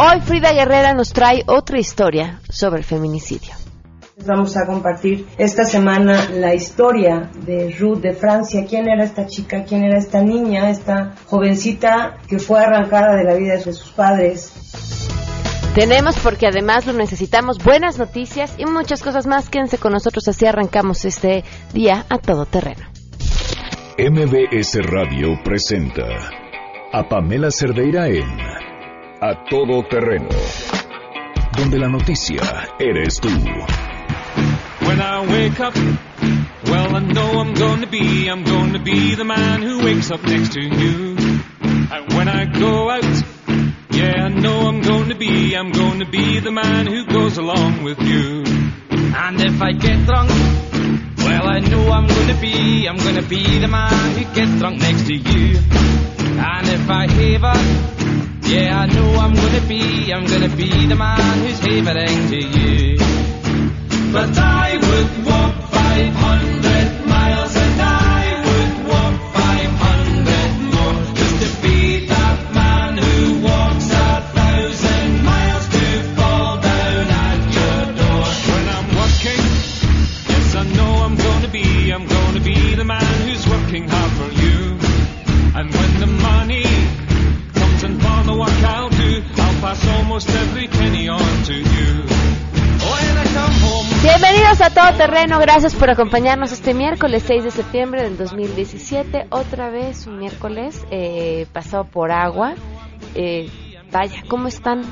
Hoy Frida Guerrera nos trae otra historia sobre el feminicidio. Vamos a compartir esta semana la historia de Ruth de Francia. ¿Quién era esta chica? ¿Quién era esta niña? Esta jovencita que fue arrancada de la vida de sus padres. Tenemos porque además lo necesitamos buenas noticias y muchas cosas más. Quédense con nosotros así arrancamos este día a todo terreno. MBS Radio presenta a Pamela Cerdeira en A Todo Terreno, donde la noticia eres tú. When I wake up, well, I know I'm going to be, I'm going to be the man who wakes up next to you. And when I go out, yeah, I know I'm going to be, I'm going to be the man who goes along with you. And if I get drunk, well, I know I'm going to be, I'm going to be the man who gets drunk next to you. And if I haver, yeah, I know I'm to be, I'm to be the man who's havering to you. But I would walk 500 Terreno, gracias por acompañarnos este miércoles 6 de septiembre del 2017. Otra vez un miércoles eh, pasado por agua. Eh, vaya, ¿cómo están?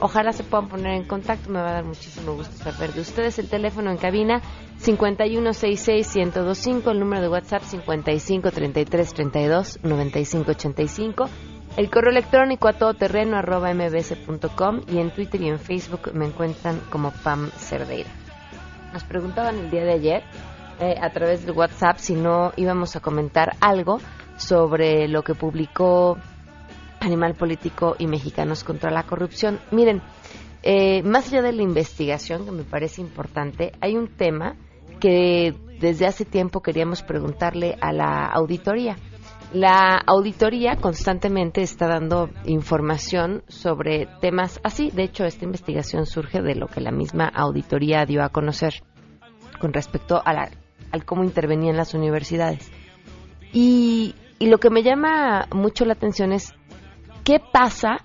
Ojalá se puedan poner en contacto, me va a dar muchísimo gusto saber de ustedes. El teléfono en cabina 5166-1025, el número de WhatsApp 553332-9585. El correo electrónico a todoterreno arroba mbs.com y en Twitter y en Facebook me encuentran como Pam Cerdeira. Nos preguntaban el día de ayer eh, a través del WhatsApp si no íbamos a comentar algo sobre lo que publicó Animal Político y Mexicanos contra la Corrupción. Miren, eh, más allá de la investigación, que me parece importante, hay un tema que desde hace tiempo queríamos preguntarle a la auditoría. La auditoría constantemente está dando información sobre temas así. De hecho, esta investigación surge de lo que la misma auditoría dio a conocer con respecto a la, al cómo intervenían las universidades. Y, y lo que me llama mucho la atención es qué pasa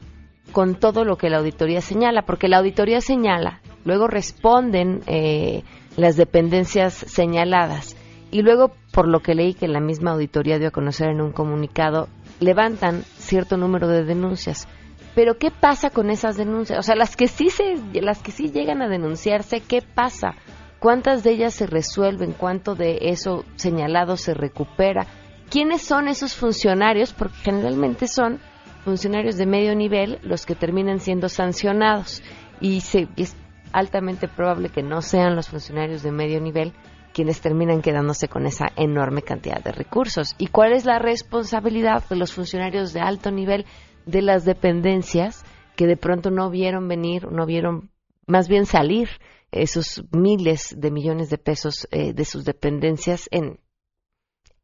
con todo lo que la auditoría señala, porque la auditoría señala, luego responden eh, las dependencias señaladas y luego, por lo que leí que la misma auditoría dio a conocer en un comunicado, levantan cierto número de denuncias. Pero ¿qué pasa con esas denuncias? O sea, las que sí se las que sí llegan a denunciarse, ¿qué pasa? ¿Cuántas de ellas se resuelven? ¿Cuánto de eso señalado se recupera? ¿Quiénes son esos funcionarios? Porque generalmente son funcionarios de medio nivel los que terminan siendo sancionados y se, es altamente probable que no sean los funcionarios de medio nivel quienes terminan quedándose con esa enorme cantidad de recursos. ¿Y cuál es la responsabilidad de los funcionarios de alto nivel de las dependencias que de pronto no vieron venir, no vieron más bien salir esos miles de millones de pesos eh, de sus dependencias en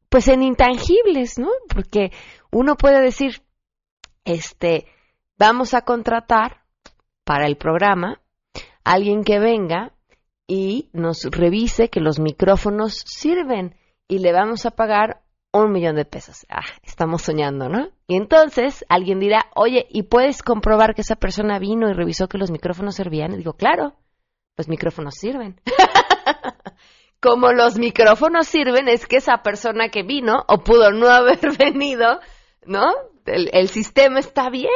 pues en intangibles, ¿no? Porque uno puede decir, este, vamos a contratar para el programa alguien que venga y nos revise que los micrófonos sirven y le vamos a pagar un millón de pesos. Ah, estamos soñando, ¿no? Y entonces alguien dirá, oye, ¿y puedes comprobar que esa persona vino y revisó que los micrófonos servían? Y digo, claro, los micrófonos sirven. Como los micrófonos sirven, es que esa persona que vino o pudo no haber venido, ¿no? El, sistema está bien.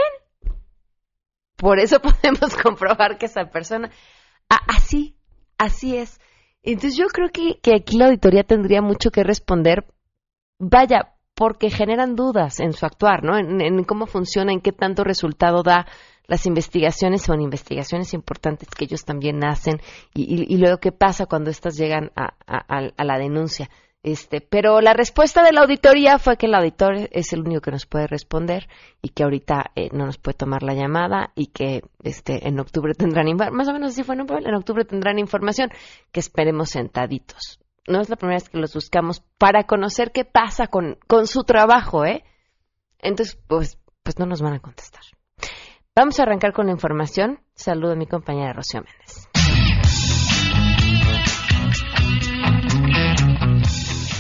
Por eso podemos comprobar que esa persona... Ah, así, Así es. Entonces yo creo que, que aquí la auditoría tendría mucho que responder, vaya, porque generan dudas en su actuar, ¿no? En, cómo funciona, en qué tanto resultado da las investigaciones, son investigaciones importantes que ellos también hacen, y, luego qué pasa cuando estas llegan a, a la denuncia. Este, pero la respuesta de la auditoría fue que el auditor es el único que nos puede responder y que ahorita eh, no nos puede tomar la llamada y que este, en octubre tendrán, más o menos así fue, ¿no? en octubre tendrán información que esperemos sentaditos. No es la primera vez que los buscamos para conocer qué pasa con, con su trabajo, ¿eh? Entonces, pues, pues no nos van a contestar. Vamos a arrancar con la información. Saludo a mi compañera Rocío Méndez.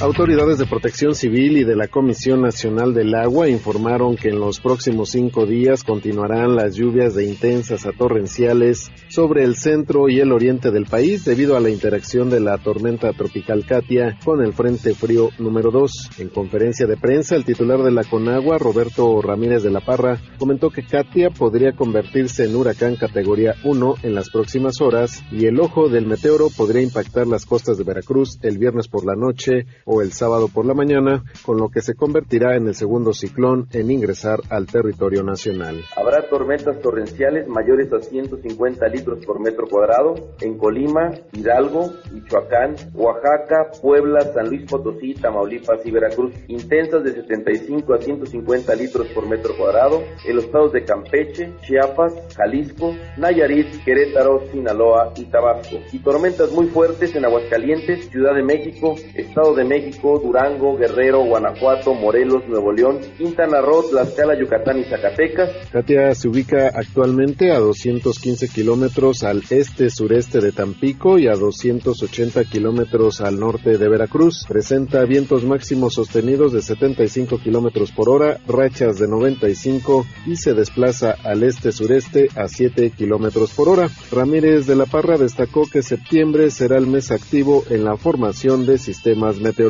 Autoridades de Protección Civil y de la Comisión Nacional del Agua informaron que en los próximos cinco días continuarán las lluvias de intensas a torrenciales sobre el centro y el oriente del país debido a la interacción de la tormenta tropical Katia con el Frente Frío número 2. En conferencia de prensa, el titular de la Conagua, Roberto Ramírez de la Parra, comentó que Katia podría convertirse en huracán categoría 1 en las próximas horas y el ojo del meteoro podría impactar las costas de Veracruz el viernes por la noche el sábado por la mañana, con lo que se convertirá en el segundo ciclón en ingresar al territorio nacional. Habrá tormentas torrenciales mayores a 150 litros por metro cuadrado en Colima, Hidalgo, Michoacán, Oaxaca, Puebla, San Luis Potosí, Tamaulipas y Veracruz, intensas de 75 a 150 litros por metro cuadrado en los estados de Campeche, Chiapas, Jalisco, Nayarit, Querétaro, Sinaloa y Tabasco, y tormentas muy fuertes en Aguascalientes, Ciudad de México, Estado de México, México, Durango, Guerrero, Guanajuato, Morelos, Nuevo León, Quintana Roo, Tlaxcala, Yucatán y Zacatecas. Katia se ubica actualmente a 215 kilómetros al este-sureste de Tampico y a 280 kilómetros al norte de Veracruz. Presenta vientos máximos sostenidos de 75 kilómetros por hora, rachas de 95 y se desplaza al este-sureste a 7 kilómetros por hora. Ramírez de la Parra destacó que septiembre será el mes activo en la formación de sistemas meteorológicos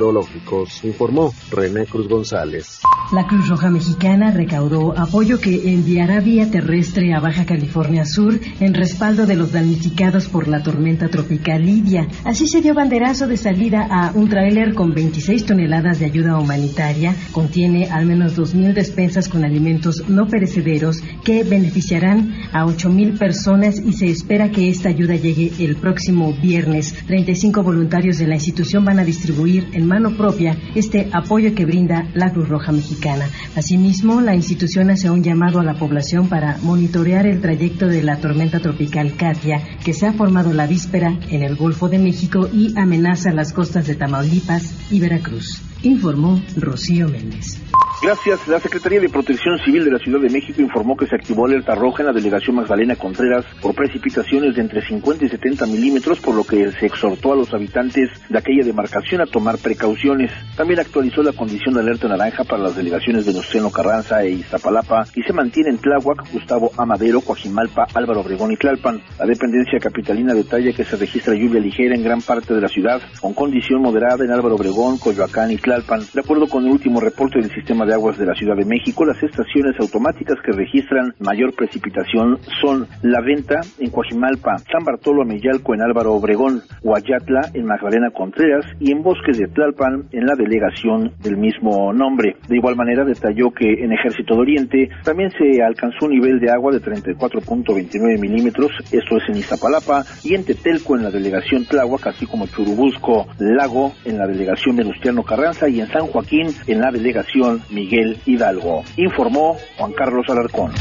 informó René Cruz González. La Cruz Roja Mexicana recaudó apoyo que enviará vía terrestre a Baja California Sur en respaldo de los damnificados por la tormenta tropical Lidia. Así se dio banderazo de salida a un tráiler con 26 toneladas de ayuda humanitaria. Contiene al menos 2.000 despensas con alimentos no perecederos que beneficiarán a 8.000 personas y se espera que esta ayuda llegue el próximo viernes. 35 voluntarios de la institución van a distribuir en mano propia este apoyo que brinda la Cruz Roja Mexicana. Asimismo, la institución hace un llamado a la población para monitorear el trayecto de la tormenta tropical Katia, que se ha formado la víspera en el Golfo de México y amenaza las costas de Tamaulipas y Veracruz. Informó Rocío Méndez. Gracias. La Secretaría de Protección Civil de la Ciudad de México informó que se activó alerta roja en la delegación Magdalena Contreras por precipitaciones de entre 50 y 70 milímetros, por lo que se exhortó a los habitantes de aquella demarcación a tomar precauciones. También actualizó la condición de alerta naranja para las delegaciones de Venustiano Carranza e Iztapalapa y se mantiene en Tláhuac, Gustavo Amadero, Coajimalpa, Álvaro Obregón y Tlalpan. La dependencia capitalina detalla que se registra lluvia ligera en gran parte de la ciudad, con condición moderada en Álvaro Obregón, Coyoacán y Tlalpan. De acuerdo con el último reporte del sistema de aguas de la Ciudad de México, las estaciones automáticas que registran mayor precipitación son La Venta en Coajimalpa, San Bartolo Ameyalco en Álvaro Obregón, Guayatla en Magdalena Contreras y en Bosques de Tlalpan en la delegación del mismo nombre. De igual manera detalló que en Ejército de Oriente también se alcanzó un nivel de agua de 34.29 milímetros, esto es en Iztapalapa, y en Tetelco en la delegación Tláhuac, así como Churubusco Lago en la delegación Venustiano Carranza y en San Joaquín en la delegación Miguel Hidalgo, informó Juan Carlos Alarcón.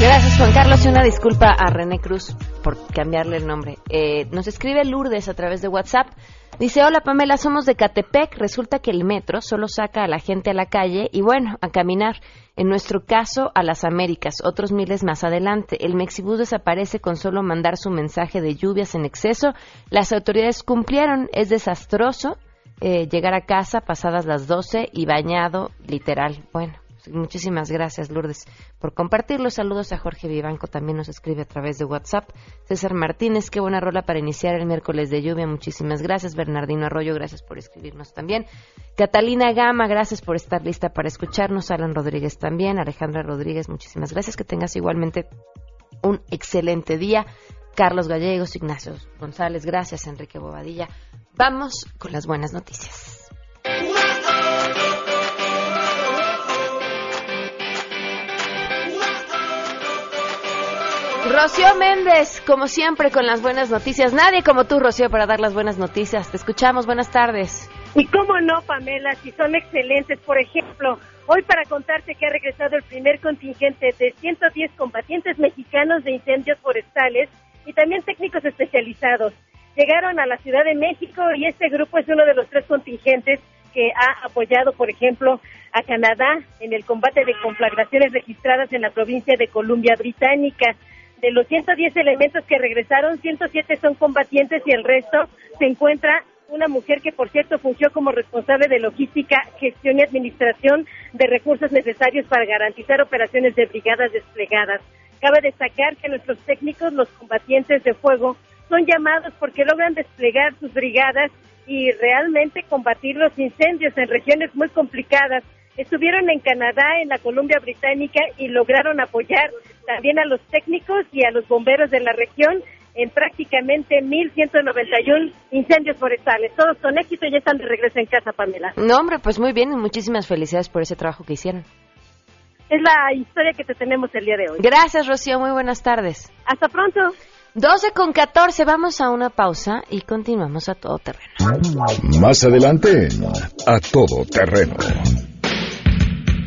Gracias Juan Carlos y una disculpa a René Cruz por cambiarle el nombre. Eh, nos escribe Lourdes a través de WhatsApp. Dice, hola Pamela, somos de Catepec. Resulta que el metro solo saca a la gente a la calle y bueno, a caminar. En nuestro caso, a las Américas, otros miles más adelante. El Mexibus desaparece con solo mandar su mensaje de lluvias en exceso. Las autoridades cumplieron. Es desastroso eh, llegar a casa pasadas las 12 y bañado, literal. Bueno, muchísimas gracias, Lourdes, por compartirlo. Saludos a Jorge Vivanco, también nos escribe a través de WhatsApp. César Martínez, qué buena rola para iniciar el miércoles de lluvia. Muchísimas gracias. Bernardino Arroyo, gracias por escribirnos también. Catalina Gama, gracias por estar lista para escucharnos. Alan Rodríguez también. Alejandra Rodríguez, muchísimas gracias. Que tengas igualmente un excelente día. Carlos Gallegos, Ignacio González, gracias. Enrique Bobadilla. Vamos con las buenas noticias. Rocío Méndez, como siempre, con las buenas noticias. Nadie como tú, Rocío, para dar las buenas noticias. Te escuchamos. Buenas tardes. Y cómo no, Pamela, si son excelentes. Por ejemplo, hoy para contarte que ha regresado el primer contingente de 110 combatientes mexicanos de incendios forestales y también técnicos especializados llegaron a la Ciudad de México y este grupo es uno de los tres contingentes que ha apoyado, por ejemplo, a Canadá en el combate de conflagraciones registradas en la provincia de Columbia Británica. De los 110 elementos que regresaron, 107 son combatientes y el resto se encuentra una mujer que, por cierto, fungió como responsable de logística, gestión y administración de recursos necesarios para garantizar operaciones de brigadas desplegadas. Cabe destacar que nuestros técnicos, los combatientes de fuego, son llamados porque logran desplegar sus brigadas y realmente combatir los incendios en regiones muy complicadas. Estuvieron en Canadá, en la Columbia Británica y lograron apoyar también a los técnicos y a los bomberos de la región en prácticamente 1.191 incendios forestales. Todos con éxito y ya están de regreso en casa, Pamela. No, hombre, pues muy bien y muchísimas felicidades por ese trabajo que hicieron. Es la historia que te tenemos el día de hoy. Gracias, Rocío. Muy buenas tardes. Hasta pronto. 12 con 14, vamos a una pausa y continuamos a todo terreno. Más adelante, a todo terreno.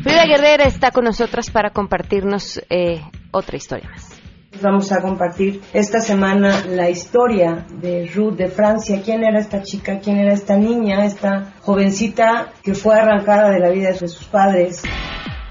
Frida Guerrera está con nosotras para compartirnos eh, otra historia más. Vamos a compartir esta semana la historia de Ruth de Francia. ¿Quién era esta chica? ¿Quién era esta niña? Esta jovencita que fue arrancada de la vida de sus padres.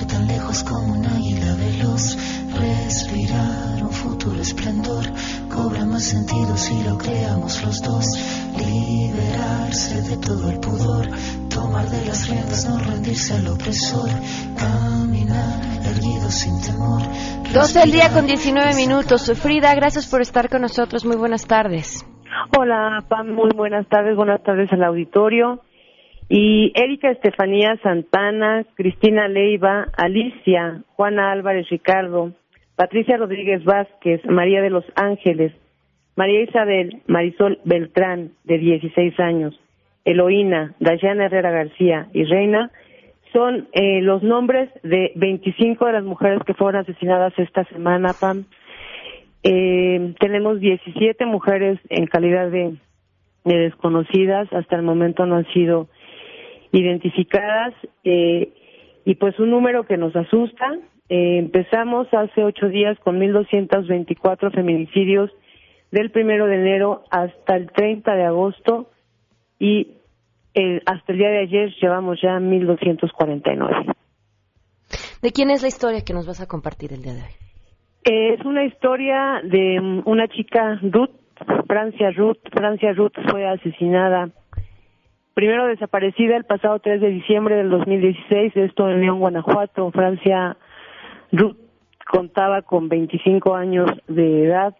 despegar tan lejos como un águila veloz, respirar un futuro esplendor, cobra más sentido si lo creamos los dos, liberarse de todo el pudor, tomar de las riendas, no rendirse al opresor, caminar erguido sin temor. 12 del día con 19 minutos. Frida, gracias por estar con nosotros. Muy buenas tardes. Hola, Pam, muy buenas tardes. Buenas tardes al auditorio. Y Erika Estefanía Santana, Cristina Leiva, Alicia, Juana Álvarez Ricardo, Patricia Rodríguez Vázquez, María de los Ángeles, María Isabel Marisol Beltrán, de 16 años, Eloína, Dayana Herrera García y Reina, son eh, los nombres de 25 de las mujeres que fueron asesinadas esta semana, Pam. Eh, tenemos 17 mujeres en calidad de desconocidas, hasta el momento no han sido identificadas eh, y pues un número que nos asusta. Eh, empezamos hace ocho días con 1.224 feminicidios del primero de enero hasta el 30 de agosto y eh, hasta el día de ayer llevamos ya 1.249. ¿De quién es la historia que nos vas a compartir el día de hoy? es una historia de mm, una chica, Ruth, Francia Ruth. Francia Ruth fue asesinada primero desaparecida el pasado 3 de diciembre del 2016, esto en León, Guanajuato. Francia Ruth contaba con 25 años de edad.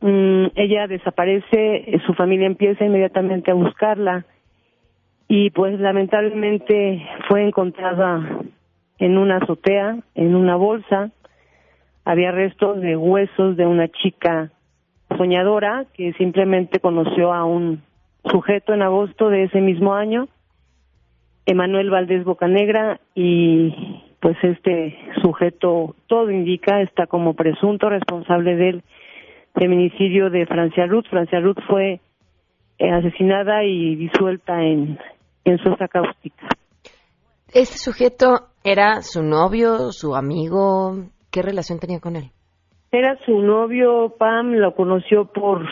Mm, ella desaparece, su familia empieza inmediatamente a buscarla y pues lamentablemente fue encontrada en una azotea, en una bolsa. Había restos de huesos de una chica soñadora que simplemente conoció a un sujeto en agosto de ese mismo año, Emanuel Valdés Bocanegra, y pues este sujeto, todo indica, está como presunto responsable del feminicidio de Francia Ruth. Francia Ruth fue eh, asesinada y disuelta en, en sosa cáustica. ¿Este sujeto era su novio, su amigo? ¿Qué relación tenía con él? Era su novio, Pam, lo conoció por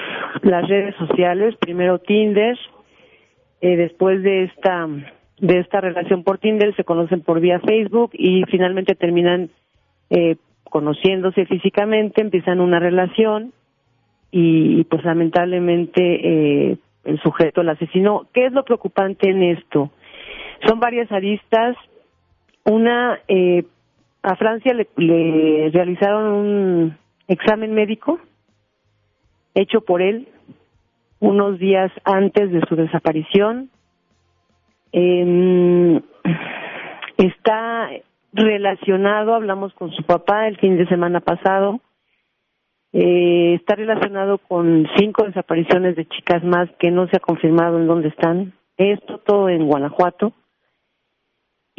las redes sociales, primero Tinder, eh, después de esta de esta relación por Tinder se conocen por vía Facebook y finalmente terminan eh, conociéndose físicamente, empiezan una relación y, pues lamentablemente eh, el sujeto la asesinó. ¿Qué es lo preocupante en esto? Son varias aristas. Una, eh, a Francia le, le realizaron un examen médico hecho por él unos días antes de su desaparición. Em, está relacionado, hablamos con su papá el fin de semana pasado, Eh, está relacionado con cinco desapariciones de chicas más que no se ha confirmado en dónde están. Esto todo en Guanajuato.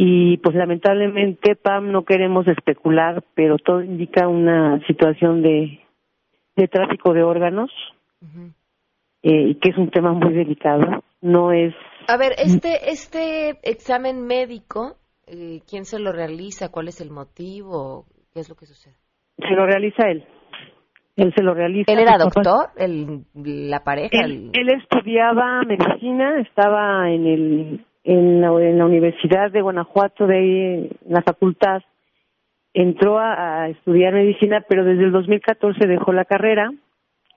Y pues lamentablemente, Pam, no queremos especular, pero todo indica una situación de, de tráfico de órganos, eh, y que es un tema muy delicado. No es. A ver, este, este examen médico, eh, ¿quién se lo realiza? ¿Cuál es el motivo? ¿Qué es lo que sucede? Se lo realiza él. Él se lo realiza. ¿Él era doctor? ¿El, ¿La pareja? Él, él estudiaba medicina, estaba en el en la, en la Universidad de Guanajuato, de ahí, en la facultad, entró a, estudiar medicina, pero desde el 2014 dejó la carrera.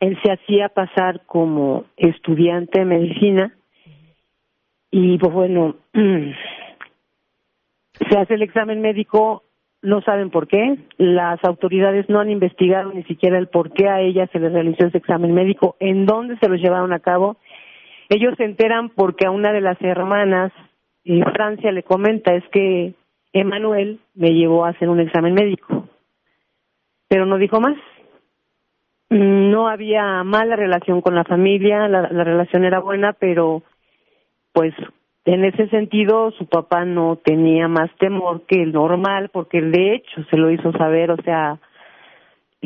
Él se hacía pasar como estudiante de medicina y pues bueno, se hace el examen médico, no saben por qué, las autoridades no han investigado ni siquiera el por qué a ella se le realizó ese examen médico, en dónde se lo llevaron a cabo. Ellos se enteran porque a una de las hermanas, eh, Francia, le comenta, es que Emanuel me llevó a hacer un examen médico, pero no dijo más. No había mala relación con la familia, la, la relación era buena, pero pues en ese sentido su papá no tenía más temor que el normal porque de hecho se lo hizo saber, o sea,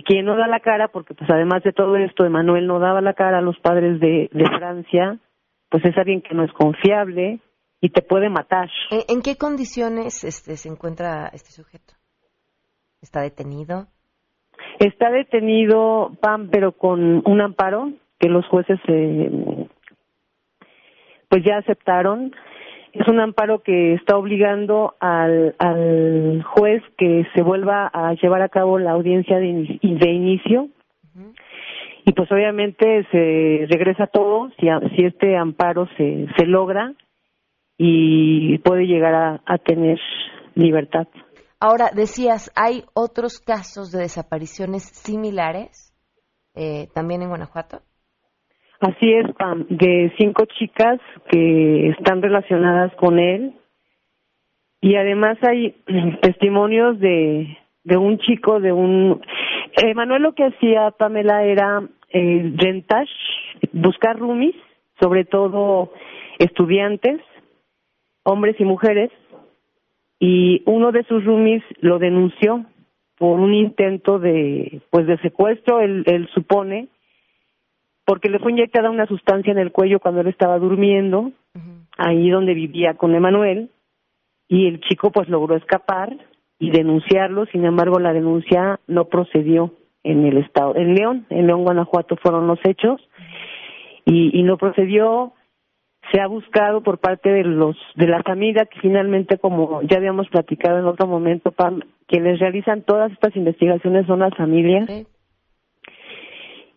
quien no da la cara, porque pues además de todo esto, Emanuel no daba la cara a los padres de, de Francia, pues es alguien que no es confiable y te puede matar. ¿En, qué condiciones este, se encuentra este sujeto? ¿Está detenido? Está detenido, Pam, pero con un amparo que los jueces eh, pues ya aceptaron. Es un amparo que está obligando al, al juez que se vuelva a llevar a cabo la audiencia de inicio. Y pues obviamente se regresa todo si, si este amparo se, se logra y puede llegar a, a tener libertad. Ahora, decías, ¿hay otros casos de desapariciones similares eh, también en Guanajuato? Así es, Pam, de cinco chicas que están relacionadas con él. Y además hay testimonios de, de un chico, de un... Eh, Manuel lo que hacía, Pamela, era eh, rentage, buscar roomies, sobre todo estudiantes, hombres y mujeres, y uno de sus roomies lo denunció por un intento de, pues, de secuestro, él, él supone, porque le fue inyectada una sustancia en el cuello cuando él estaba durmiendo, ahí donde vivía con Emanuel, y el chico pues logró escapar y denunciarlo, sin embargo la denuncia no procedió en el estado, en León, en León, Guanajuato fueron los hechos, y, y no procedió, se ha buscado por parte de los de la familia que finalmente como ya habíamos platicado en otro momento Pam, quienes realizan todas estas investigaciones son las familias.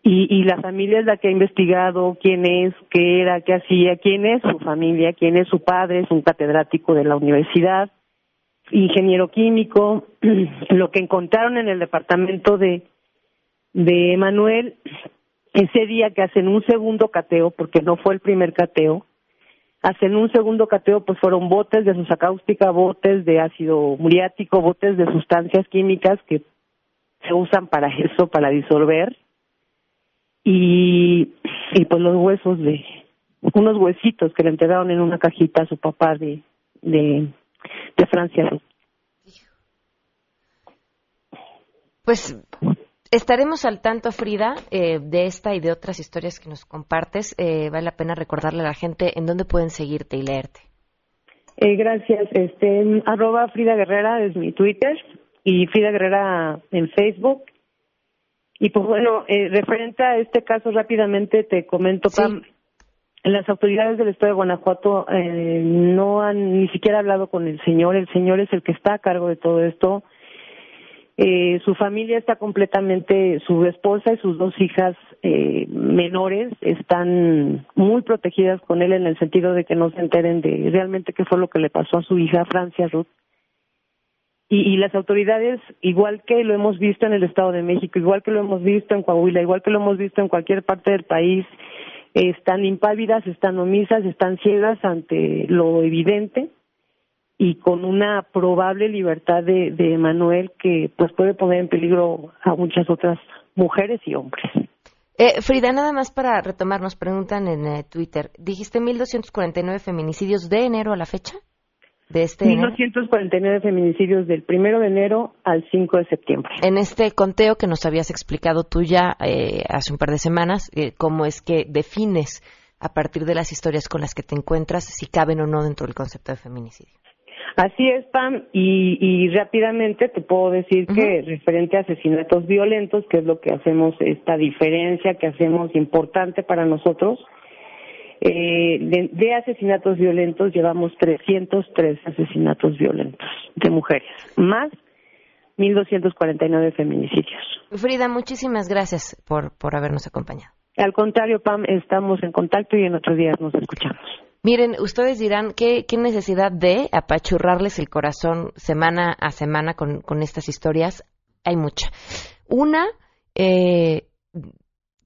Y, y la familia es la que ha investigado quién es, qué era, qué hacía, quién es su familia, quién es su padre, es un catedrático de la universidad, ingeniero químico. Lo que encontraron en el departamento de, de Manuel, ese día que hacen un segundo cateo, porque no fue el primer cateo, hacen un segundo cateo, pues fueron botes de susa cáustica, botes de ácido muriático, botes de sustancias químicas que se usan para eso, para disolver y, y pues los huesos de unos huesitos que le entregaron en una cajita a su papá de de, de Francia. Pues estaremos al tanto, Frida, eh, de esta y de otras historias que nos compartes. Eh, vale la pena recordarle a la gente en dónde pueden seguirte y leerte. Eh, gracias. Este arroba Frida Guerrera es mi Twitter y Frida Guerrera en Facebook. Y pues bueno, eh, referente a este caso rápidamente te comento, Pam, las autoridades del estado de Guanajuato eh, no han ni siquiera hablado con el señor, el señor es el que está a cargo de todo esto. Eh, su familia está completamente, su esposa y sus dos hijas eh, menores están muy protegidas con él en el sentido de que no se enteren de realmente qué fue lo que le pasó a su hija Francia Ruth. Y, y las autoridades, igual que lo hemos visto en el Estado de México, igual que lo hemos visto en Coahuila, igual que lo hemos visto en cualquier parte del país, están impávidas, están omisas, están ciegas ante lo evidente y con una probable libertad de, Manuel que pues puede poner en peligro a muchas otras mujeres y hombres. Eh, Frida, nada más para retomar, nos preguntan en eh, Twitter, dijiste 1.249 feminicidios de enero a la fecha de este enero. 1949 feminicidios del primero de enero al 5 de septiembre. En este conteo que nos habías explicado tú ya eh, hace un par de semanas, eh, cómo es que defines a partir de las historias con las que te encuentras si caben o no dentro del concepto de feminicidio. Así es, Pam, y, y rápidamente te puedo decir que referente a asesinatos violentos, que es lo que hacemos, esta diferencia que hacemos importante para nosotros, eh, de, de asesinatos violentos llevamos 303 asesinatos violentos de mujeres, más 1.249 feminicidios. Frida, muchísimas gracias por, por habernos acompañado. Al contrario, Pam, estamos en contacto y en otros días nos escuchamos. Miren, ustedes dirán, ¿qué, qué necesidad de apachurrarles el corazón semana a semana con, con estas historias? Hay mucha. Una, eh,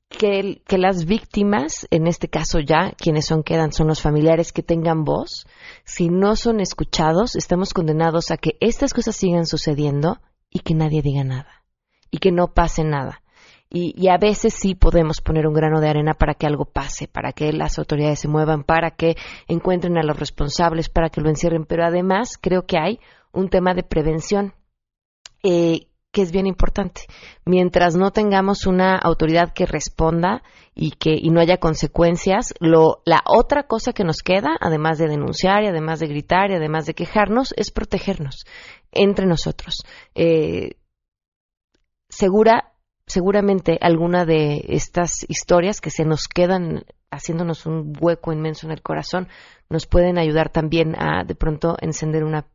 que, que las víctimas, en este caso ya, quienes son quedan son los familiares que tengan voz. Si no son escuchados, estamos condenados a que estas cosas sigan sucediendo y que nadie diga nada. Y que no pase nada. Y, y, a veces sí podemos poner un grano de arena para que algo pase, para que las autoridades se muevan, para que encuentren a los responsables, para que lo encierren. Pero además creo que hay un tema de prevención eh, que es bien importante. Mientras no tengamos una autoridad que responda y que y no haya consecuencias, lo, la otra cosa que nos queda, además de denunciar y además de gritar y además de quejarnos, es protegernos entre nosotros. Eh, segura seguramente alguna de estas historias que se nos quedan haciéndonos un hueco inmenso en el corazón nos pueden ayudar también a de pronto encender una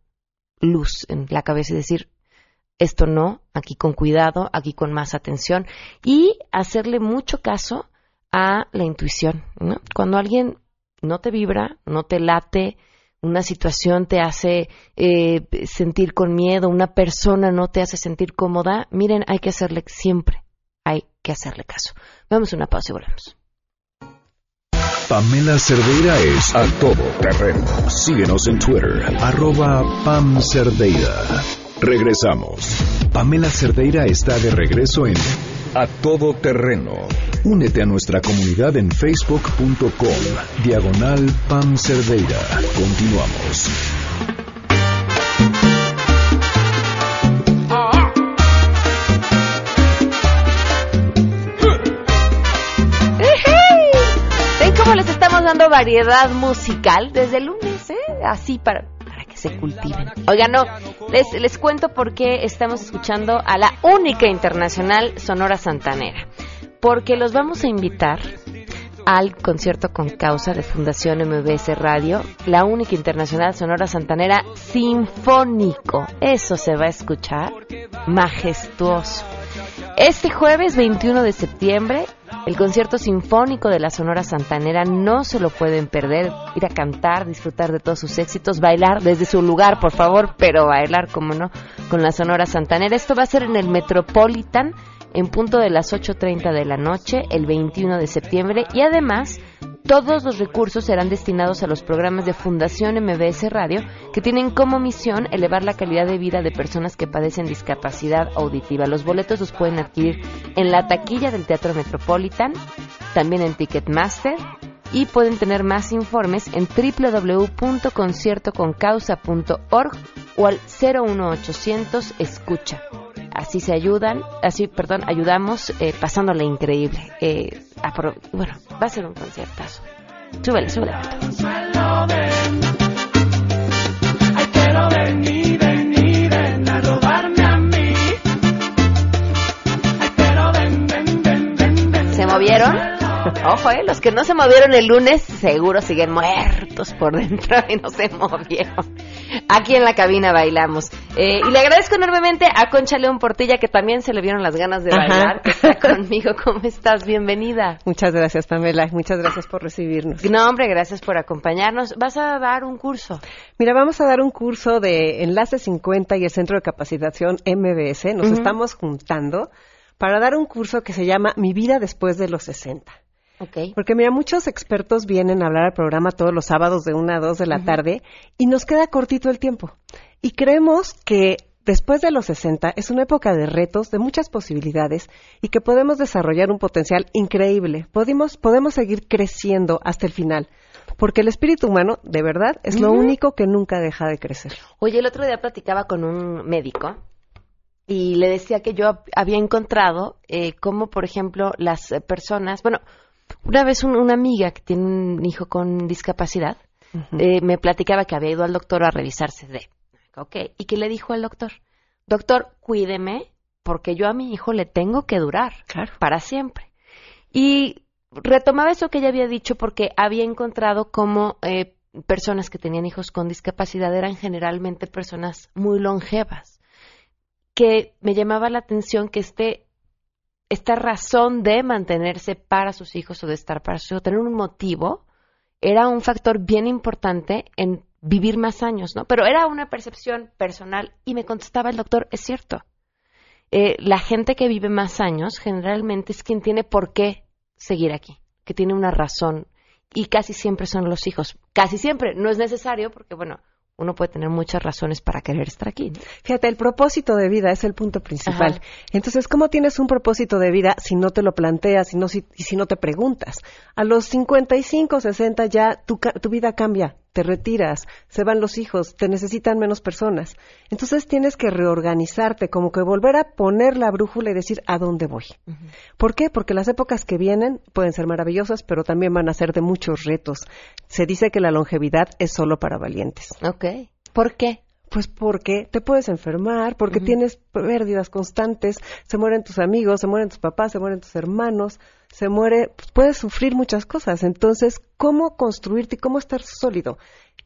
luz en la cabeza y decir esto no, aquí con cuidado, aquí con más atención y hacerle mucho caso a la intuición. Cuando alguien no te vibra, no te late, una situación te hace eh, sentir con miedo, una persona no te hace sentir cómoda, miren, hay que hacerle siempre, hay que hacerle caso. Vamos a una pausa y volvemos. Pamela Cerdeira es a todo terreno. Síguenos en Twitter, arroba Pam Cerdeira. Regresamos. Pamela Cerdeira está de regreso en A Todo Terreno. Únete a nuestra comunidad en facebook.com, diagonal Pam Cerdeira. Continuamos. ¿Ven cómo les estamos dando variedad musical desde el lunes? ¿eh? Así para, se cultiven. Oigan, no, les, les cuento por qué estamos escuchando a la única internacional Sonora Santanera. Porque los vamos a invitar al concierto con causa de Fundación MBS Radio, la única internacional Sonora Santanera sinfónico. Eso se va a escuchar majestuoso. Este jueves 21 de septiembre, el concierto sinfónico de la Sonora Santanera no se lo pueden perder. Ir a cantar, disfrutar de todos sus éxitos, bailar desde su lugar, por favor, pero bailar, como no, con la Sonora Santanera. Esto va a ser en el Metropolitan en punto de las 8.30 de la noche, el 21 de septiembre, y además todos los recursos serán destinados a los programas de Fundación MBS Radio, que tienen como misión elevar la calidad de vida de personas que padecen discapacidad auditiva. Los boletos los pueden adquirir en la taquilla del Teatro Metropolitan, también en Ticketmaster, y pueden tener más informes en www.conciertoconcausa.org o al 01800 escucha así se ayudan, así, perdón, ayudamos eh, pasándole increíble. Eh, bueno, va a ser un conciertazo. Súbele, súbele. ¿Se movieron? Ojo, eh, los que no se movieron el lunes seguro siguen muertos por dentro y no se movieron. Aquí en la cabina bailamos. Eh, y le agradezco enormemente a Concha León Portilla que también se le vieron las ganas de bailar, que está conmigo. ¿Cómo estás? Bienvenida. Muchas gracias, Pamela. Muchas gracias por recibirnos. No, hombre, gracias por acompañarnos. ¿Vas a dar un curso? Mira, vamos a dar un curso de Enlace 50 y el Centro de Capacitación MBS. Nos estamos juntando para dar un curso que se llama Mi vida después de los 60. Ok. Porque mira, muchos expertos vienen a hablar al programa todos los sábados de una a dos de la tarde y nos queda cortito el tiempo. Y creemos que después de los 60 es una época de retos, de muchas posibilidades y que podemos desarrollar un potencial increíble. Podemos, podemos seguir creciendo hasta el final. Porque el espíritu humano, de verdad, es lo Ujú. único que nunca deja de crecer. Oye, el otro día platicaba con un médico y le decía que yo hab- había encontrado eh, cómo, por ejemplo, las personas, bueno, una vez un- una amiga que tiene un hijo con discapacidad eh, me platicaba que había ido al doctor a revisarse de, ok, y que le dijo al doctor, doctor, cuídeme porque yo a mi hijo le tengo que durar para siempre. Y retomaba eso que ella había dicho porque había encontrado cómo eh, personas que tenían hijos con discapacidad eran generalmente personas muy longevas, que me llamaba la atención que este esta razón de mantenerse para sus hijos o de estar para sus hijos, tener un motivo, era un factor bien importante en vivir más años, ¿no? Pero era una percepción personal y me contestaba el doctor, es cierto. Eh, la gente que vive más años generalmente es quien tiene por qué seguir aquí, que tiene una razón y casi siempre son los hijos. Casi siempre, no es necesario porque, bueno, uno puede tener muchas razones para querer estar aquí. ¿no? Fíjate, el propósito de vida es el punto principal. Ajá. Entonces, ¿cómo tienes un propósito de vida si no te lo planteas si no, si, y si no te preguntas? A los 55, 60 ya tu, tu vida cambia, te retiras, se van los hijos, te necesitan menos personas. Entonces tienes que reorganizarte, como que volver a poner la brújula y decir a dónde voy. ¿Por qué? Porque las épocas que vienen pueden ser maravillosas, pero también van a ser de muchos retos. Se dice que la longevidad es solo para valientes. Ok. ¿Por qué? Pues porque te puedes enfermar, porque tienes pérdidas constantes, se mueren tus amigos, se mueren tus papás, se mueren tus hermanos, se muere, pues, puedes sufrir muchas cosas. Entonces, ¿cómo construirte y cómo estar sólido?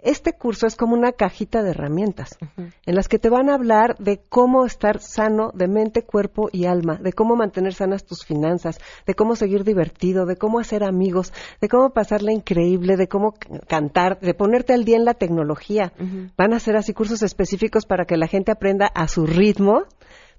Este curso es como una cajita de herramientas en las que te van a hablar de cómo estar sano de mente, cuerpo y alma, de cómo mantener sanas tus finanzas, de cómo seguir divertido, de cómo hacer amigos, de cómo pasarla increíble, de cómo cantar, de ponerte al día en la tecnología. Van a ser así cursos específicos para que la gente aprenda a su ritmo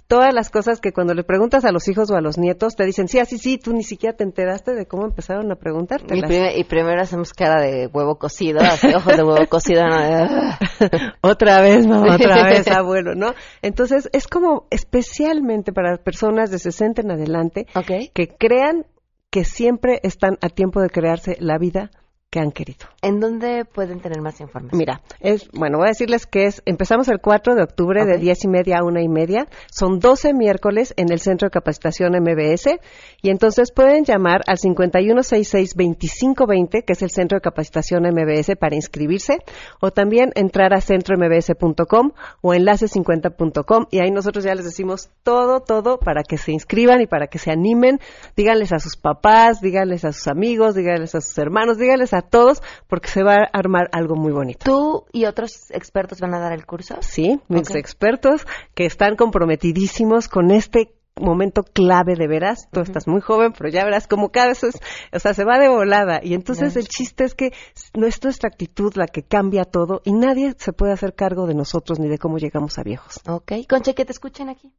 todas las cosas que cuando le preguntas a los hijos o a los nietos te dicen, sí, así sí, tú ni siquiera te enteraste de cómo empezaron a Y, prime- y primero hacemos cara de huevo cocido, así, ojos de huevo cocido. otra vez, mamá, otra vez, abuelo, ¿no? Entonces, es como especialmente para personas de 60 en adelante que crean que siempre están a tiempo de crearse la vida que han querido. ¿En dónde pueden tener más información? Mira, es, bueno, voy a decirles que es, empezamos el 4 de octubre de 10 y media a una y media. Son 12 miércoles en el Centro de Capacitación MBS. Y entonces pueden llamar al 5166-2520, que es el Centro de Capacitación MBS, para inscribirse. O también entrar a centrombs.com o enlace50.com. Y ahí nosotros ya les decimos todo, todo para que se inscriban y para que se animen. Díganles a sus papás, díganles a sus amigos, díganles a sus hermanos, díganles a todos, porque se va a armar algo muy bonito. ¿Tú y otros expertos van a dar el curso? Sí, mis expertos que están comprometidísimos con este momento clave de veras. Tú estás muy joven, pero ya verás como cada vez es, o sea, se va de volada. Y entonces el chiste es que no es nuestra actitud la que cambia todo y nadie se puede hacer cargo de nosotros ni de cómo llegamos a viejos. Ok. Concha, que te escuchen aquí.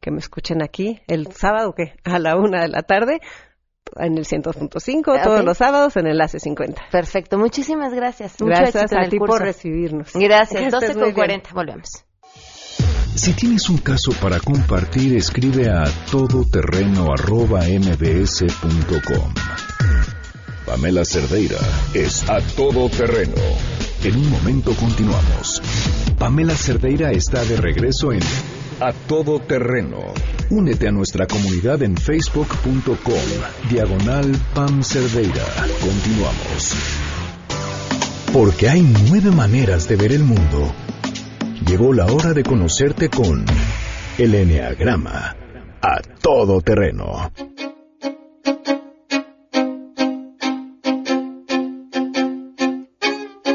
Que me escuchen aquí el sábado, que a la una de la tarde en el 100.5, Ok. todos los sábados en Enlace 50. Perfecto. Muchísimas gracias. Mucho Gracias a el ti curso. por recibirnos. Gracias. Que estés 12 muy con bien. 40. Volvemos. Si tienes un caso para compartir, escribe a todoterreno.mbs.com. Pamela Cerdeira es a todo terreno. En un momento continuamos. Pamela Cerdeira está de regreso en A Todo Terreno. Únete a nuestra comunidad en facebook.com. Diagonal Pam Cerdeira. Continuamos. Porque hay nueve maneras de ver el mundo. Llegó la hora de conocerte con el Enneagrama. A todo terreno.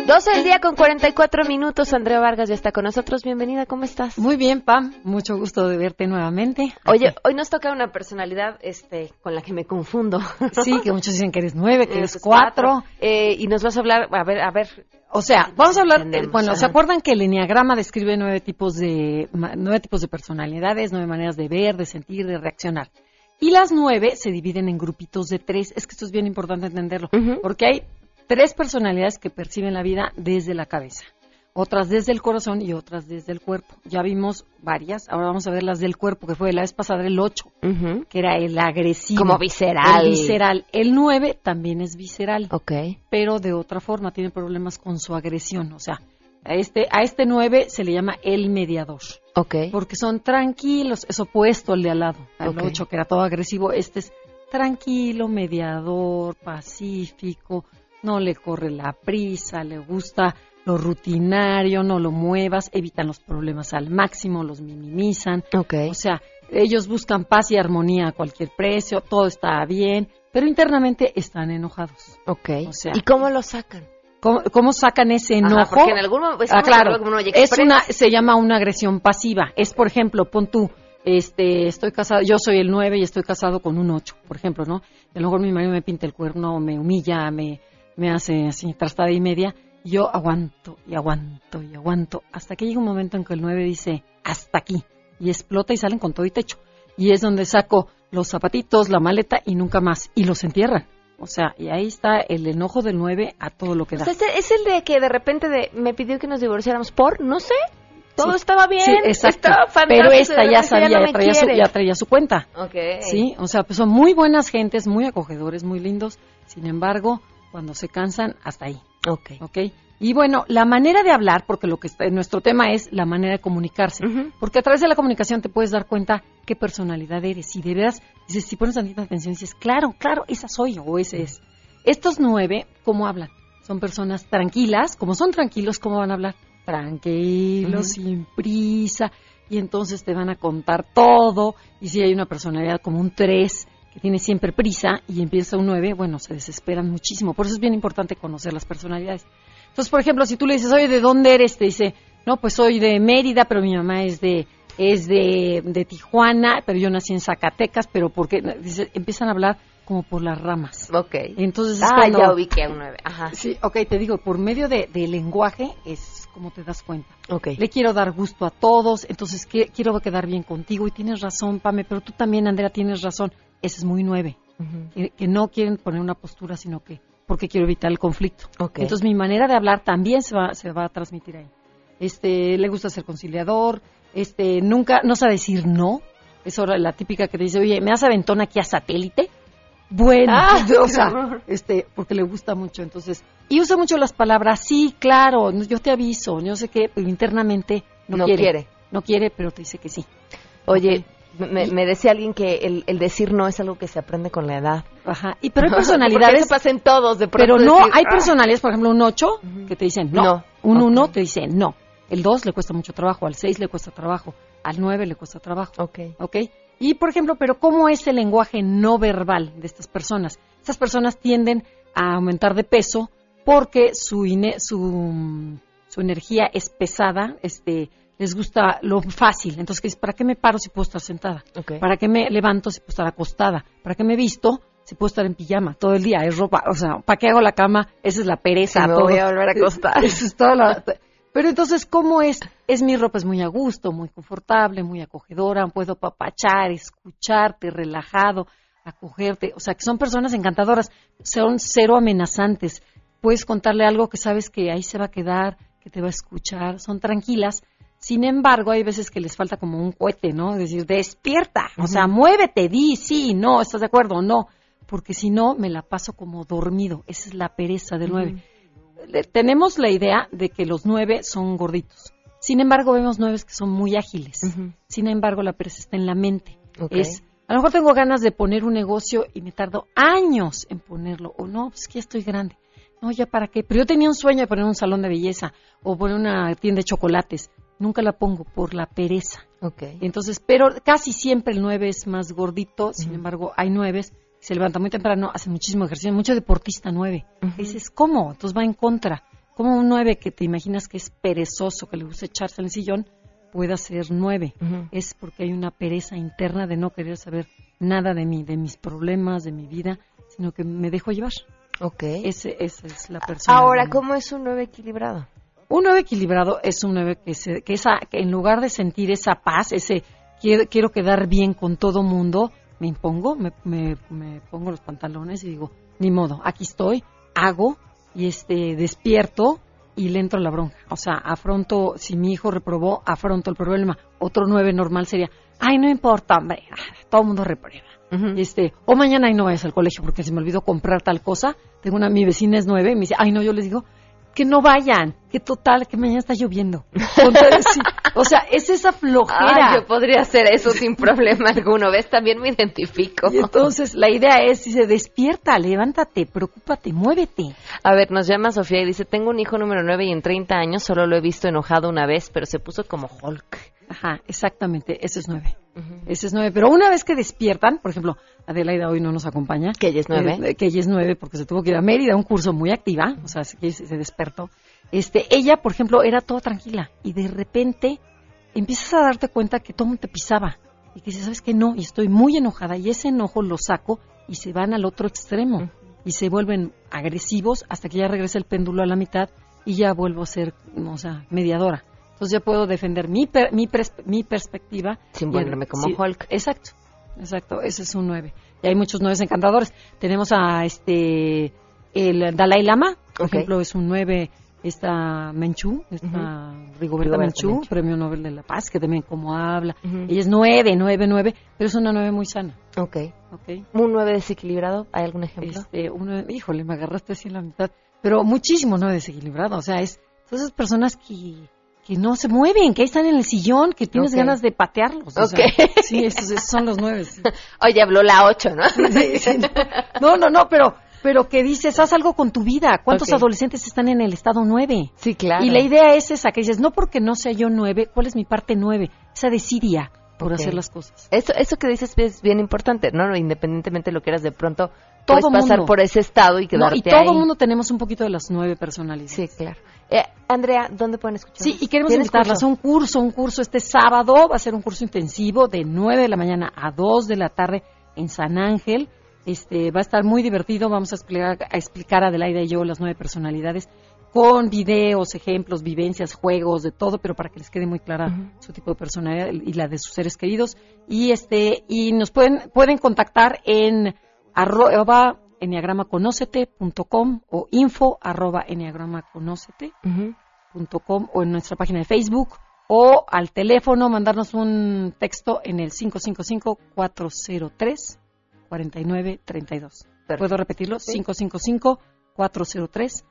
12 del día con 44 minutos. Andrea Vargas ya está con nosotros. Bienvenida, ¿cómo estás? Muy bien, Pam. Mucho gusto de verte nuevamente. Oye, hoy nos toca una personalidad este, con la que me confundo. Sí, que muchos dicen que eres nueve, que eres cuatro. Eh, y nos vas a hablar, a ver, a ver. O sea, vamos a hablar, Entendemos, bueno, ¿se acuerdan que el enneagrama describe nueve tipos de nueve tipos de personalidades, nueve maneras de ver, de sentir, de reaccionar? Y las nueve se dividen en grupitos de tres. Es que esto es bien importante entenderlo, porque hay tres personalidades que perciben la vida desde la cabeza. otras desde el corazón y otras desde el cuerpo. Ya vimos varias, ahora vamos a ver las del cuerpo, que fue la vez pasada el 8, Ujú. que era el agresivo. Como visceral. El visceral. El 9 también es visceral, Ok. pero de otra forma, tiene problemas con su agresión. O sea, a este, a este 9 se le llama el mediador. Ok. Porque son tranquilos, es opuesto al de al lado, al Ok. 8 que era todo agresivo, este es tranquilo, mediador, pacífico, no le corre la prisa, le gusta lo rutinario, no lo muevas, evitan los problemas al máximo, los minimizan. Ok. O sea, ellos buscan paz y armonía a cualquier precio, todo está bien, pero internamente están enojados. Ok. O sea, ¿Y cómo lo sacan? ¿Cómo, cómo sacan ese Ajá, enojo? porque en algún momento- es ah, claro, como es una, se llama una agresión pasiva. Es, por ejemplo, pon tú, este, estoy casado, yo soy el 9 y estoy casado con un 8, por ejemplo, ¿no? A lo mejor mi marido me pinta el cuerno, me humilla, me, me hace así trastada y media. y Yo aguanto y aguanto y aguanto hasta que llega un momento en que el 9 dice, hasta aquí, y explota y salen con todo y techo. Y es donde saco los zapatitos, la maleta y nunca más, y los entierran. O sea, y ahí está el enojo del 9 a todo lo que O da. sea, ¿es, es el de que de repente de, me pidió que nos divorciáramos por, no sé, todo Sí. estaba bien, Sí, exacto. estaba fantástico, Pero esta ya sabía, no ya, traía su, ya traía su cuenta. Ok. Sí, o sea, pues son muy buenas gentes, muy acogedores, muy lindos. Sin embargo, cuando se cansan, hasta ahí. Ok. ¿Ok? Y bueno, la manera de hablar, porque lo que está, nuestro tema es la manera de comunicarse. Porque a través de la comunicación te puedes dar cuenta qué personalidad eres. Y de veras, dices, si pones tantita atención, dices, claro, claro, esa soy yo, o ese es. Estos nueve, ¿cómo hablan? Son personas tranquilas. Como son tranquilos, ¿cómo van a hablar? Tranquilos, sin prisa. Y entonces te van a contar todo. Y si hay una personalidad como un tres, que tiene siempre prisa, y empieza un nueve, bueno, se desesperan muchísimo. Por eso es bien importante conocer las personalidades. Entonces, por ejemplo, si tú le dices, oye, ¿de dónde eres? Te dice, no, pues soy de Mérida, pero mi mamá es de es de, de Tijuana, pero yo nací en Zacatecas, pero porque dice, empiezan a hablar como por las ramas. Ok. Entonces es ah, cuando- ya ubiqué a un 9. Ajá. Sí, ok, te digo, por medio de, lenguaje es como te das cuenta. Ok. Le quiero dar gusto a todos, entonces que- quiero quedar bien contigo y tienes razón, Pame, pero tú también, Andrea, tienes razón. Ese es muy nueve, que, que no quieren poner una postura, sino que porque quiero evitar el conflicto. Ok. Entonces mi manera de hablar también se va, se va a transmitir ahí. Este, le gusta ser conciliador, este, nunca, no sabe decir no. Es ahora la típica que te dice, oye, ¿me das aventón aquí a satélite? Bueno, Ah, o qué sea, este, porque le gusta mucho, entonces, y usa mucho las palabras, sí, claro, yo te aviso, yo sé qué, pero internamente no, No quiere, quiere. no quiere, pero te dice que sí. Oye, me, me decía alguien que el, el decir no es algo que se aprende con la edad. Ajá, y pero hay personalidades, eso pasa en todos, de pronto pero no, decir, hay "Ah". personalidades, por ejemplo, un 8 que te dicen no, No. un Ok. 1 te dice no, el 2 le cuesta mucho trabajo, al 6 le cuesta trabajo, al 9 le cuesta trabajo. Ok. ¿ok? Y, por ejemplo, pero ¿cómo es el lenguaje no verbal de estas personas? Estas personas tienden a aumentar de peso porque su, ine- su, su energía es pesada, este, les gusta lo fácil. Entonces. ¿para qué me paro si puedo estar sentada? Ok. ¿Para qué me levanto si puedo estar acostada? ¿Para qué me visto si puedo estar en pijama todo el día? Es ropa, o sea, ¿para qué hago la cama? Esa es la pereza. Sí, me todo. voy a volver a acostar. Eso es toda la- Pero entonces, ¿cómo es? Es mi ropa, es muy a gusto, muy confortable, muy acogedora, puedo papachar, escucharte, relajado, acogerte. O sea, que son personas encantadoras, son cero amenazantes. Puedes contarle algo que sabes que ahí se va a quedar, que te va a escuchar, son tranquilas. Sin embargo, hay veces que les falta como un cohete, ¿no? Es decir, despierta, o sea, muévete, di sí, no, ¿estás de acuerdo? No, porque si no, me la paso como dormido. Esa es la pereza del nueve le- tenemos la idea de que los nueve son gorditos. Sin embargo, vemos nueve que son muy ágiles. Sin embargo, la pereza está en la mente. Es, a lo mejor tengo ganas de poner un negocio y me tardo años en ponerlo. O no, pues que ya estoy grande. No, ya para qué. Pero yo tenía un sueño de poner un salón de belleza o poner una tienda de chocolates. Nunca la pongo por la pereza. Ok. Entonces, pero casi siempre el 9 es más gordito, sin embargo, hay 9 que se levanta muy temprano, hace muchísimo ejercicio, mucho deportista 9. Dices, ¿cómo? Entonces va en contra. ¿Cómo un 9 que te imaginas que es perezoso, que le gusta echarse en el sillón, pueda ser 9? Es porque hay una pereza interna de no querer saber nada de mí, de mis problemas, de mi vida, sino que me dejo llevar. Ok. Ese, esa es la persona. Ahora, ¿cómo es un 9 equilibrado? Un 9 equilibrado es un 9 que, se, que, esa, que en lugar de sentir esa paz, ese quiero, quiero quedar bien con todo mundo, me impongo, me, me- me pongo los pantalones y digo, ni modo, aquí estoy, hago y este despierto y le entro a la bronca. O sea, afronto, si mi hijo reprobó, afronto el problema. Otro nueve normal sería, ay, no importa, hombre, ah, todo el mundo reprueba. este, o mañana no vayas al colegio porque se me olvidó comprar tal cosa. Tengo una, mi vecina es nueve y me dice, ay, no, yo les digo, que no vayan, que total, que mañana está lloviendo. Entonces, sí, o sea, es esa flojera. Yo podría hacer eso sin problema alguno, ¿ves? También me identifico. Y entonces, la idea es, dice, despierta, levántate, preocúpate, muévete. A ver, nos llama Sofía y dice, tengo un hijo número 9 y en 30 años solo lo he visto enojado una vez, pero se puso como Hulk. Ajá, exactamente, ese es nueve. Ese es nueve. Pero una vez que despiertan, por ejemplo, Adelaida hoy no nos acompaña. Que ella es nueve. Eh, que ella es nueve porque se tuvo que ir a Mérida, un curso muy activa, o sea, se, se despertó. Este, ella, por ejemplo, era toda tranquila y de repente empiezas a darte cuenta que todo te pisaba y que dices, ¿sabes qué? No, y estoy muy enojada y ese enojo lo saco y se van al otro extremo y se vuelven agresivos hasta que ya regresa el péndulo a la mitad y ya vuelvo a ser, o sea, mediadora. Entonces ya puedo defender mi, per- mi, mi perspectiva. Sin volverme como sí, Hulk. Exacto, exacto, ese es un 9. Y hay muchos 9 encantadores. Tenemos a este, el Dalai Lama, por Ok. ejemplo, es un 9, esta Menchú, esta Rigoberta Rigoberta Menchú, Menchú. premio Nobel de la Paz, que también como habla. Ujú. Ella es 9, 9, 9, pero es una 9 muy sana. Ok. Ok. ¿Un 9 desequilibrado? ¿Hay algún ejemplo? Este, uno, híjole, me agarraste así en la mitad. Pero muchísimo no desequilibrado. O sea, es son esas personas que, que no se mueven, que ahí están en el sillón, que tienes ganas de patearlos. o Ok. sea, sí, esos, son los nueve. sí. Oye, habló la 8, ¿no? Sí, sí, no, no, no, pero, pero que dices, haz algo con tu vida. ¿Cuántos adolescentes están en el estado nueve? Sí, claro. Y la idea es esa, que dices, no porque no sea yo nueve, ¿cuál es mi parte nueve? Esa desidia por hacer las cosas. Eso, eso que dices es bien importante, ¿no? Independientemente de lo que eras de pronto, Todo puedes pasar mundo. por ese estado y No, quedarte y todo ahí. el mundo tenemos un poquito de las nueve personalidades. Sí, claro. Eh, Andrea, ¿dónde pueden escuchar? Sí, y queremos ¿Tienes invitarlas curso? a un curso, un curso este sábado, va a ser un curso intensivo de 9 de la mañana a 2 de la tarde en San Ángel. Este, va a estar muy divertido, vamos a explicar, a explicar Adelaida y yo las nueve personalidades con videos, ejemplos, vivencias, juegos, de todo, pero para que les quede muy clara su tipo de personalidad y la de sus seres queridos. Y este, y nos pueden, pueden contactar en arroba enneagramaconócete.com o info arroba enneagramaconócete.com o en nuestra página de Facebook o al teléfono mandarnos un texto en el 555-403-4932. ¿Puedo repetirlo? 555-403-4932.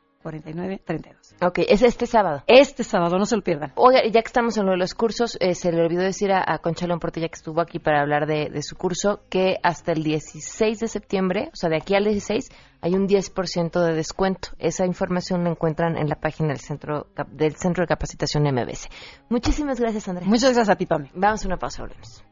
Ok, es este sábado. Este sábado, no se lo pierdan. Oiga, ya que estamos en lo de los cursos, eh, se le olvidó decir a, a Concha León Portilla que estuvo aquí para hablar de, de su curso que hasta el 16 de septiembre, o sea, de aquí al 16, hay un 10% de descuento. Esa información la encuentran en la página del Centro, del Centro de Capacitación MBS. Muchísimas gracias, Andrea. Muchas gracias a ti, Pame. Vamos a una pausa, volvemos.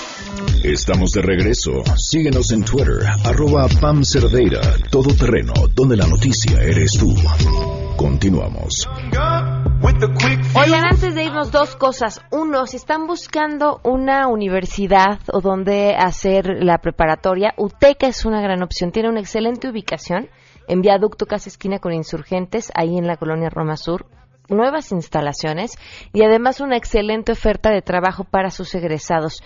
Estamos de regreso. Síguenos en Twitter, arroba Pam Cerdeira, Todo Terreno, donde la noticia eres tú. Continuamos. Oigan, antes de irnos, dos cosas. Uno, si están buscando una universidad o donde hacer la preparatoria, UTECA es una gran opción. Tiene una excelente ubicación en Viaducto Casa Esquina con Insurgentes, ahí en la colonia Roma Sur. Nuevas instalaciones y además una excelente oferta de trabajo para sus egresados.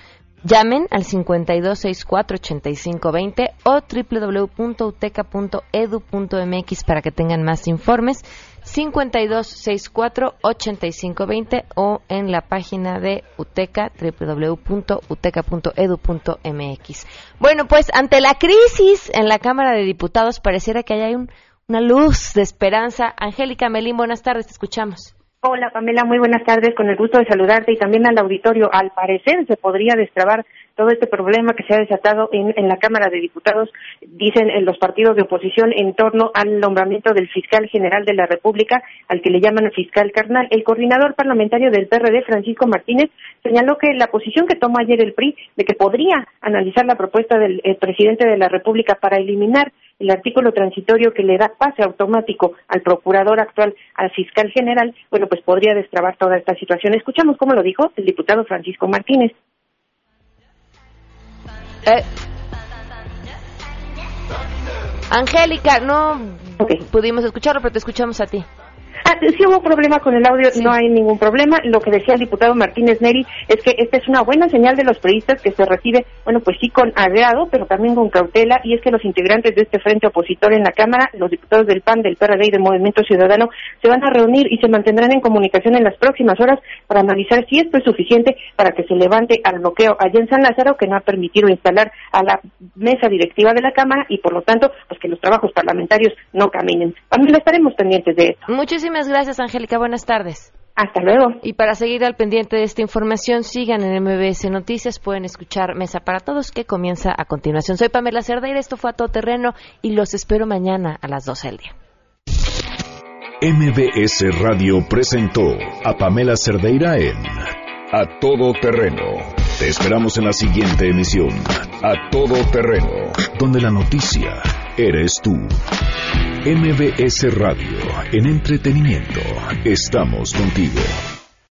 Llamen al 5264-8520 o www.uteca.edu.mx para que tengan más informes. 5264-8520 o en la página de UTECA, www.uteca.edu.mx. Bueno, pues ante la crisis en la Cámara de Diputados pareciera que hay un- una luz de esperanza. Angélica Melín, buenas tardes, te escuchamos. Hola Pamela, muy buenas tardes, con el gusto de saludarte y también al auditorio. Al parecer se podría destrabar todo este problema que se ha desatado en, en la Cámara de Diputados, dicen en los partidos de oposición, en torno al nombramiento del fiscal general de la República, al que le llaman fiscal carnal. El coordinador parlamentario del PRD, Francisco Martínez, señaló que la posición que tomó ayer el PRI de que podría analizar la propuesta del eh, presidente de la República para eliminar el artículo transitorio que le da pase automático al procurador actual, al fiscal general, bueno, pues podría destrabar toda esta situación. Escuchamos cómo lo dijo el diputado Francisco Martínez. Eh, Angélica, no pudimos escucharlo, pero te escuchamos a ti. Ah, sí hubo problema con el audio, no hay ningún problema. Lo que decía el diputado Martínez Neri es que esta es una buena señal de los periodistas que se recibe, bueno, pues sí con agrado, pero también con cautela, y es que los integrantes de este frente opositor en la Cámara, los diputados del PAN, del PRD y del Movimiento Ciudadano, se van a reunir y se mantendrán en comunicación en las próximas horas para analizar si esto es suficiente para que se levante al bloqueo allá en San Lázaro, que no ha permitido instalar a la mesa directiva de la Cámara y, por lo tanto, pues que los trabajos parlamentarios no caminen. También estaremos pendientes de esto. Muchísimas gracias, Angélica. Buenas tardes. Hasta luego. Y para seguir al pendiente de esta información, sigan en MBS Noticias. Pueden escuchar Mesa para Todos, que comienza a continuación. Soy Pamela Cerdeira, esto fue a todo terreno y los espero mañana a las 12 del día. MBS Radio presentó a Pamela Cerdeira en A Todo Terreno. Te esperamos en la siguiente emisión, A Todo Terreno, donde la noticia eres tú. MBS Radio, en entretenimiento, estamos contigo.